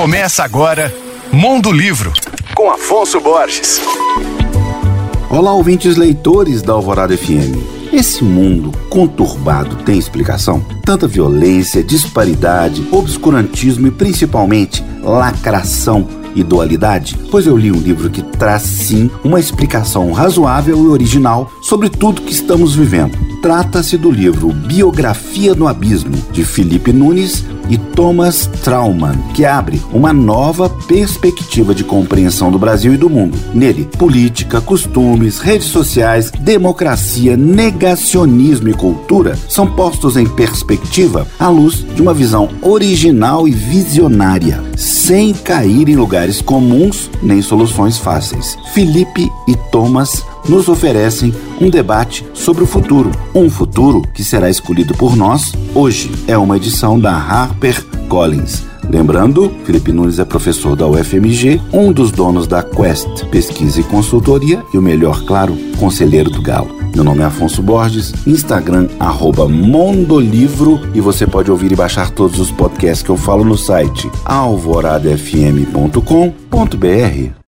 Começa agora Mundo Livro, com Afonso Borges. Olá, ouvintes leitores da Alvorada FM. Esse mundo conturbado tem explicação? Tanta violência, disparidade, obscurantismo e principalmente lacração e dualidade? Pois eu li um livro que traz sim uma explicação razoável e original sobre tudo que estamos vivendo. Trata-se do livro Biografia no Abismo, de Felipe Nunes e Thomas Trauman, que abre uma nova perspectiva de compreensão do Brasil e do mundo. Nele, política, costumes, redes sociais, democracia, negacionismo e cultura são postos em perspectiva à luz de uma visão original e visionária, sem cair em lugares comuns nem soluções fáceis. Felipe e Thomas nos oferecem um debate sobre o futuro, um futuro que será escolhido por nós hoje. É uma edição da Harper Collins. Lembrando, Felipe Nunes é professor da UFMG, um dos donos da Quest Pesquisa e Consultoria e o melhor, claro, conselheiro do Galo. Meu nome é Afonso Borges, Instagram arroba Mondolivro e você pode ouvir e baixar todos os podcasts que eu falo no site alvoradafm.com.br.